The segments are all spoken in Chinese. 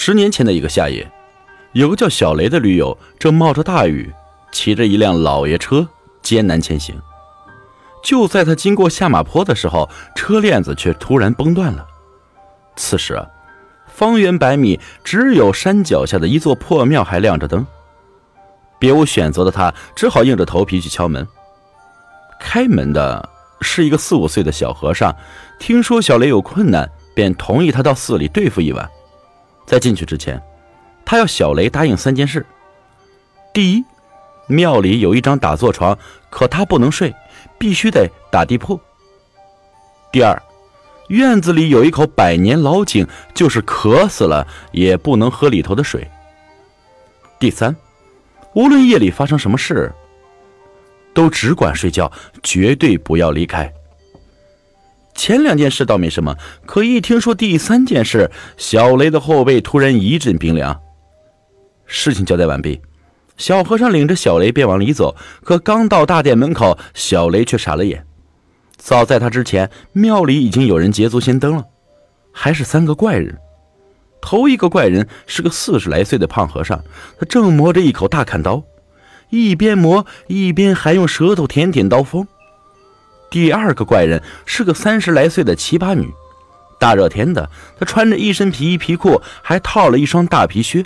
十年前的一个夏夜，有个叫小雷的驴友正冒着大雨，骑着一辆老爷车艰难前行。就在他经过下马坡的时候，车链子却突然崩断了。此时啊，方圆百米只有山脚下的一座破庙还亮着灯，别无选择的他只好硬着头皮去敲门。开门的是一个四五岁的小和尚，听说小雷有困难，便同意他到寺里对付一晚。在进去之前，他要小雷答应三件事：第一，庙里有一张打坐床，可他不能睡，必须得打地铺；第二，院子里有一口百年老井，就是渴死了也不能喝里头的水；第三，无论夜里发生什么事，都只管睡觉，绝对不要离开。前两件事倒没什么，可一听说第三件事，小雷的后背突然一阵冰凉。事情交代完毕，小和尚领着小雷便往里走。可刚到大殿门口，小雷却傻了眼。早在他之前，庙里已经有人捷足先登了，还是三个怪人。头一个怪人是个四十来岁的胖和尚，他正磨着一口大砍刀，一边磨一边还用舌头舔舔刀锋。第二个怪人是个三十来岁的奇葩女，大热天的，她穿着一身皮衣皮裤，还套了一双大皮靴。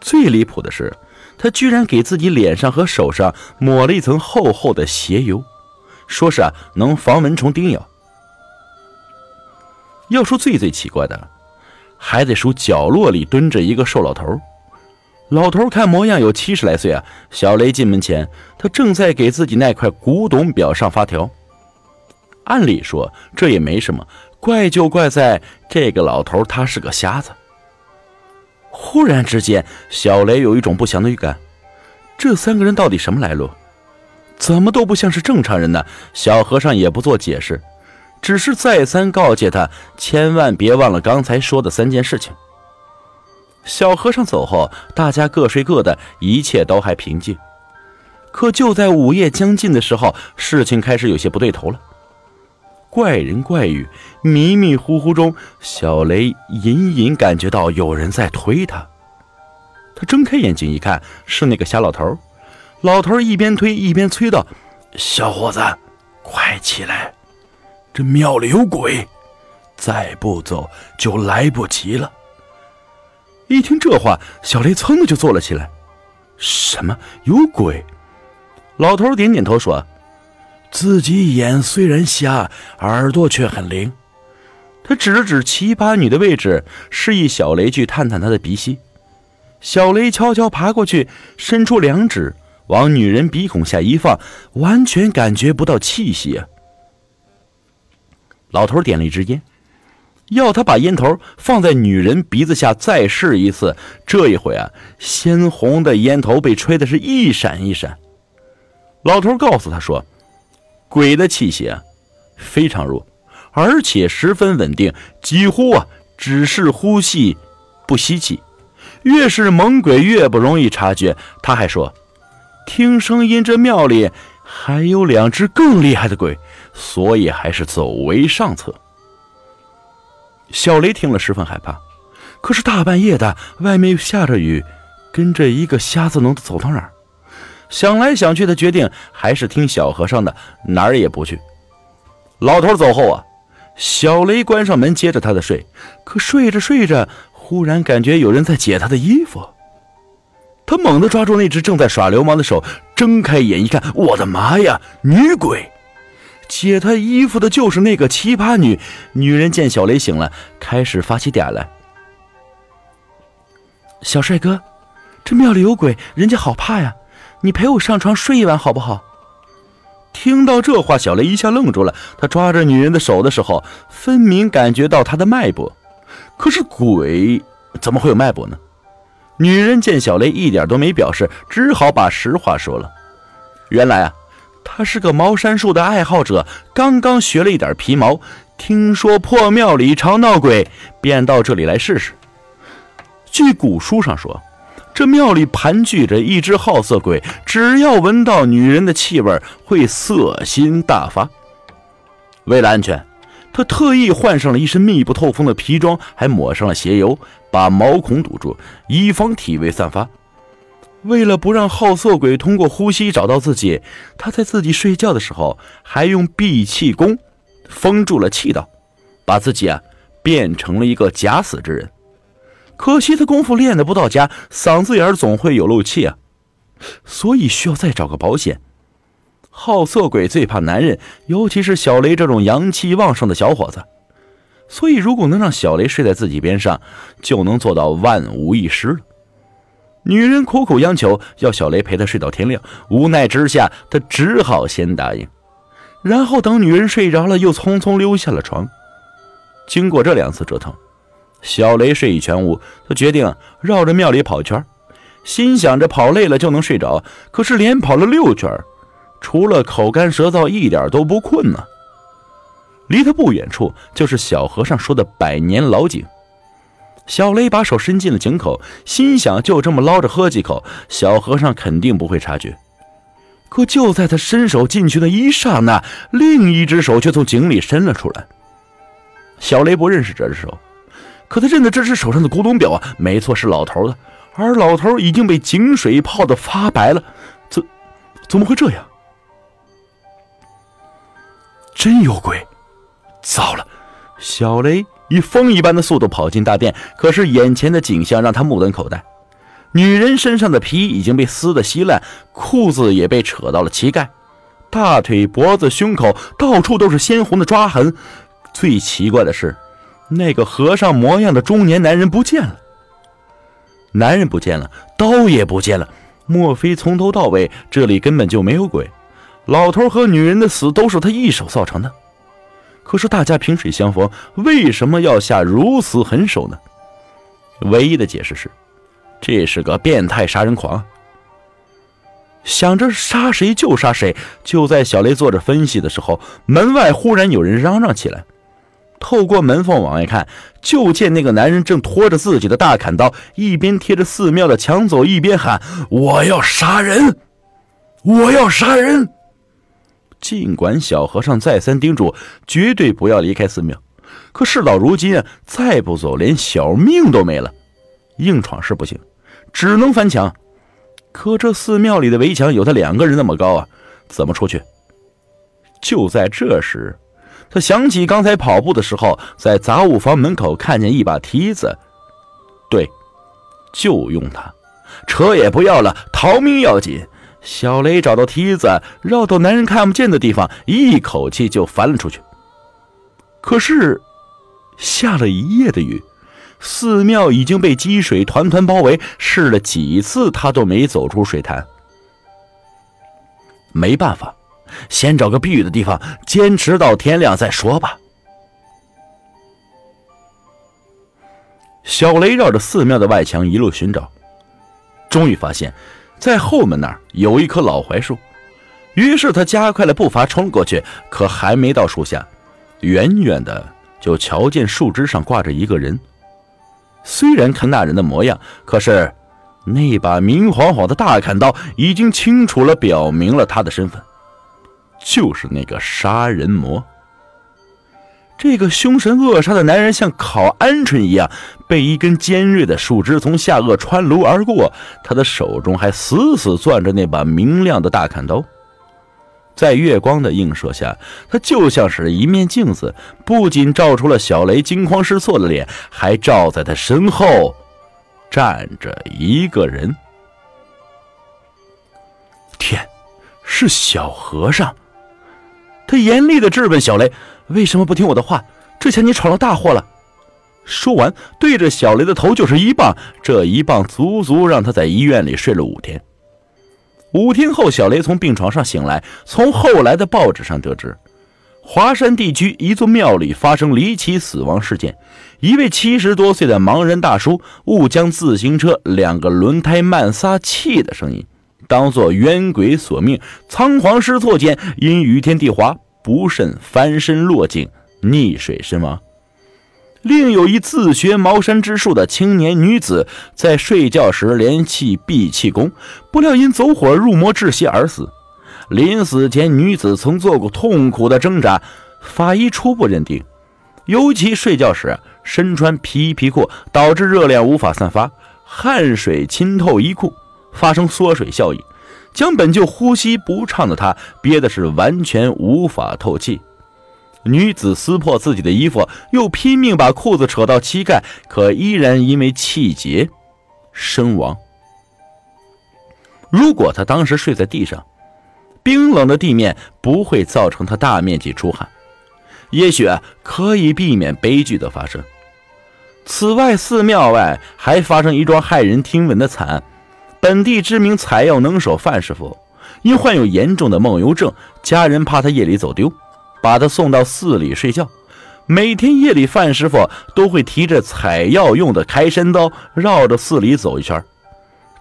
最离谱的是，她居然给自己脸上和手上抹了一层厚厚的鞋油，说是啊能防蚊虫叮咬。要说最最奇怪的，还得数角落里蹲着一个瘦老头。老头看模样有七十来岁啊。小雷进门前，他正在给自己那块古董表上发条。按理说这也没什么，怪就怪在这个老头他是个瞎子。忽然之间，小雷有一种不祥的预感，这三个人到底什么来路？怎么都不像是正常人呢？小和尚也不做解释，只是再三告诫他，千万别忘了刚才说的三件事情。小和尚走后，大家各睡各的，一切都还平静。可就在午夜将近的时候，事情开始有些不对头了。怪人怪语，迷迷糊糊中，小雷隐隐感觉到有人在推他。他睁开眼睛一看，是那个瞎老头。老头一边推一边催道：“小伙子，快起来，这庙里有鬼，再不走就来不及了。”一听这话，小雷噌的就坐了起来。什么有鬼？老头点点头说：“自己眼虽然瞎，耳朵却很灵。”他指了指奇葩女的位置，示意小雷去探探她的鼻息。小雷悄悄爬过去，伸出两指往女人鼻孔下一放，完全感觉不到气息啊。老头点了一支烟。要他把烟头放在女人鼻子下再试一次，这一回啊，鲜红的烟头被吹的是一闪一闪。老头告诉他说：“鬼的气息啊，非常弱，而且十分稳定，几乎啊只是呼吸，不吸气。越是猛鬼越不容易察觉。”他还说：“听声音，这庙里还有两只更厉害的鬼，所以还是走为上策。”小雷听了十分害怕，可是大半夜的，外面又下着雨，跟着一个瞎子能走到哪儿？想来想去，他决定还是听小和尚的，哪儿也不去。老头走后啊，小雷关上门，接着他的睡。可睡着睡着，忽然感觉有人在解他的衣服，他猛地抓住那只正在耍流氓的手，睁开眼一看，我的妈呀，女鬼！解他衣服的就是那个奇葩女。女人见小雷醒了，开始发起嗲来：“小帅哥，这庙里有鬼，人家好怕呀！你陪我上床睡一晚好不好？”听到这话，小雷一下愣住了。他抓着女人的手的时候，分明感觉到她的脉搏。可是鬼怎么会有脉搏呢？女人见小雷一点都没表示，只好把实话说了。原来啊。他是个茅山术的爱好者，刚刚学了一点皮毛，听说破庙里常闹鬼，便到这里来试试。据古书上说，这庙里盘踞着一只好色鬼，只要闻到女人的气味，会色心大发。为了安全，他特意换上了一身密不透风的皮装，还抹上了鞋油，把毛孔堵住，以防体味散发。为了不让好色鬼通过呼吸找到自己，他在自己睡觉的时候还用闭气功封住了气道，把自己啊变成了一个假死之人。可惜他功夫练得不到家，嗓子眼总会有漏气啊，所以需要再找个保险。好色鬼最怕男人，尤其是小雷这种阳气旺盛的小伙子。所以，如果能让小雷睡在自己边上，就能做到万无一失了。女人苦苦央求要小雷陪她睡到天亮，无奈之下，他只好先答应。然后等女人睡着了，又匆匆溜下了床。经过这两次折腾，小雷睡意全无，他决定绕着庙里跑圈，心想着跑累了就能睡着。可是连跑了六圈。除了口干舌燥，一点都不困呢。离他不远处就是小和尚说的百年老井。小雷把手伸进了井口，心想就这么捞着喝几口，小和尚肯定不会察觉。可就在他伸手进去的一刹那，另一只手却从井里伸了出来。小雷不认识这只手，可他认得这只手上的古董表啊，没错，是老头的。而老头已经被井水泡得发白了，怎怎么会这样？真有鬼！糟了，小雷以风一般的速度跑进大殿，可是眼前的景象让他目瞪口呆。女人身上的皮已经被撕得稀烂，裤子也被扯到了膝盖，大腿、脖子、胸口到处都是鲜红的抓痕。最奇怪的是，那个和尚模样的中年男人不见了。男人不见了，刀也不见了，莫非从头到尾这里根本就没有鬼？老头和女人的死都是他一手造成的，可是大家萍水相逢，为什么要下如此狠手呢？唯一的解释是，这是个变态杀人狂。想着杀谁就杀谁，就在小雷坐着分析的时候，门外忽然有人嚷嚷起来。透过门缝往外看，就见那个男人正拖着自己的大砍刀，一边贴着寺庙的墙走，一边喊：“我要杀人，我要杀人。”尽管小和尚再三叮嘱，绝对不要离开寺庙，可事到如今，再不走，连小命都没了。硬闯是不行，只能翻墙。可这寺庙里的围墙有他两个人那么高啊，怎么出去？就在这时，他想起刚才跑步的时候，在杂物房门口看见一把梯子。对，就用它，车也不要了，逃命要紧。小雷找到梯子，绕到男人看不见的地方，一口气就翻了出去。可是，下了一夜的雨，寺庙已经被积水团团包围，试了几次他都没走出水潭。没办法，先找个避雨的地方，坚持到天亮再说吧。小雷绕着寺庙的外墙一路寻找，终于发现。在后门那儿有一棵老槐树，于是他加快了步伐冲过去。可还没到树下，远远的就瞧见树枝上挂着一个人。虽然看那人的模样，可是那把明晃晃的大砍刀已经清楚了表明了他的身份，就是那个杀人魔。这个凶神恶煞的男人像烤鹌鹑一样，被一根尖锐的树枝从下颚穿颅而过，他的手中还死死攥着那把明亮的大砍刀。在月光的映射下，他就像是一面镜子，不仅照出了小雷惊慌失措的脸，还照在他身后站着一个人。天，是小和尚！他严厉的质问小雷。为什么不听我的话？之前你闯了大祸了。说完，对着小雷的头就是一棒。这一棒足足让他在医院里睡了五天。五天后，小雷从病床上醒来，从后来的报纸上得知，华山地区一座庙里发生离奇死亡事件。一位七十多岁的盲人大叔误将自行车两个轮胎慢撒气的声音当作冤鬼索命，仓皇失措间因雨天地滑。不慎翻身落井，溺水身亡。另有一自学茅山之术的青年女子，在睡觉时连气闭气功，不料因走火入魔窒息而死。临死前，女子曾做过痛苦的挣扎，法医初步认定尤其睡觉时身穿皮衣皮裤，导致热量无法散发，汗水浸透衣裤，发生缩水效应，将本就呼吸不畅的他憋的是完全无法透气。女子撕破自己的衣服，又拼命把裤子扯到膝盖，可依然因为气结身亡。如果他当时睡在地上，冰冷的地面不会造成他大面积出汗。也许可以避免悲剧的发生。此外，寺庙外还发生一桩骇人听闻的惨案：本地知名采药能手范师傅，因患有严重的梦游症，家人怕他夜里走丢，把他送到寺里睡觉。每天夜里，范师傅都会提着采药用的开山刀，绕着寺里走一圈。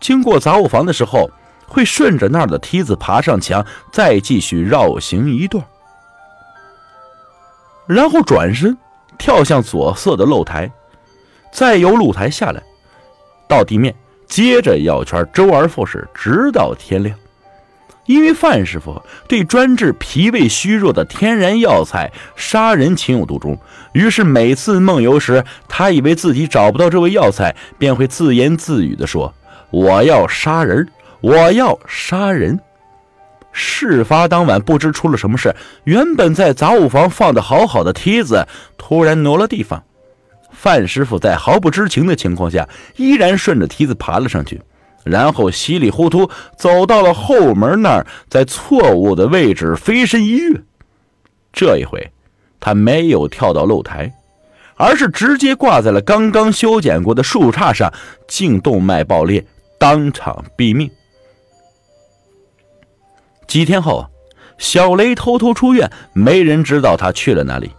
经过杂物房的时候，会顺着那儿的梯子爬上墙，再继续绕行一段。然后转身跳向左侧的露台，再由露台下来，到地面，接着绕圈，周而复始，直到天亮。因为范师傅对专治脾胃虚弱的天然药材杀人情有独钟，于是每次梦游时，他以为自己找不到这味药材，便会自言自语地说：“我要杀人，我要杀人。”事发当晚，不知出了什么事，原本在杂物房放的好好的梯子突然挪了地方。范师傅在毫不知情的情况下，依然顺着梯子爬了上去，然后稀里糊涂走到了后门那儿，在错误的位置飞身一跃。这一回，他没有跳到露台，而是直接挂在了刚刚修剪过的树杈上，颈动脉爆裂，当场毙命。几天后，小雷偷偷出院，没人知道他去了哪里。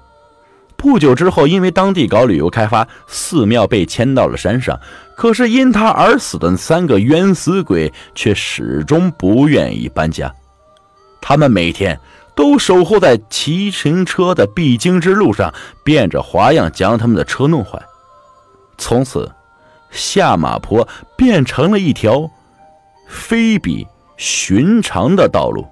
不久之后，因为当地搞旅游开发，寺庙被迁到了山上。可是因他而死的三个冤死鬼却始终不愿意搬家。他们每天都守候在骑行车的必经之路上，变着花样将他们的车弄坏。从此，下马坡变成了一条非比。寻常的道路。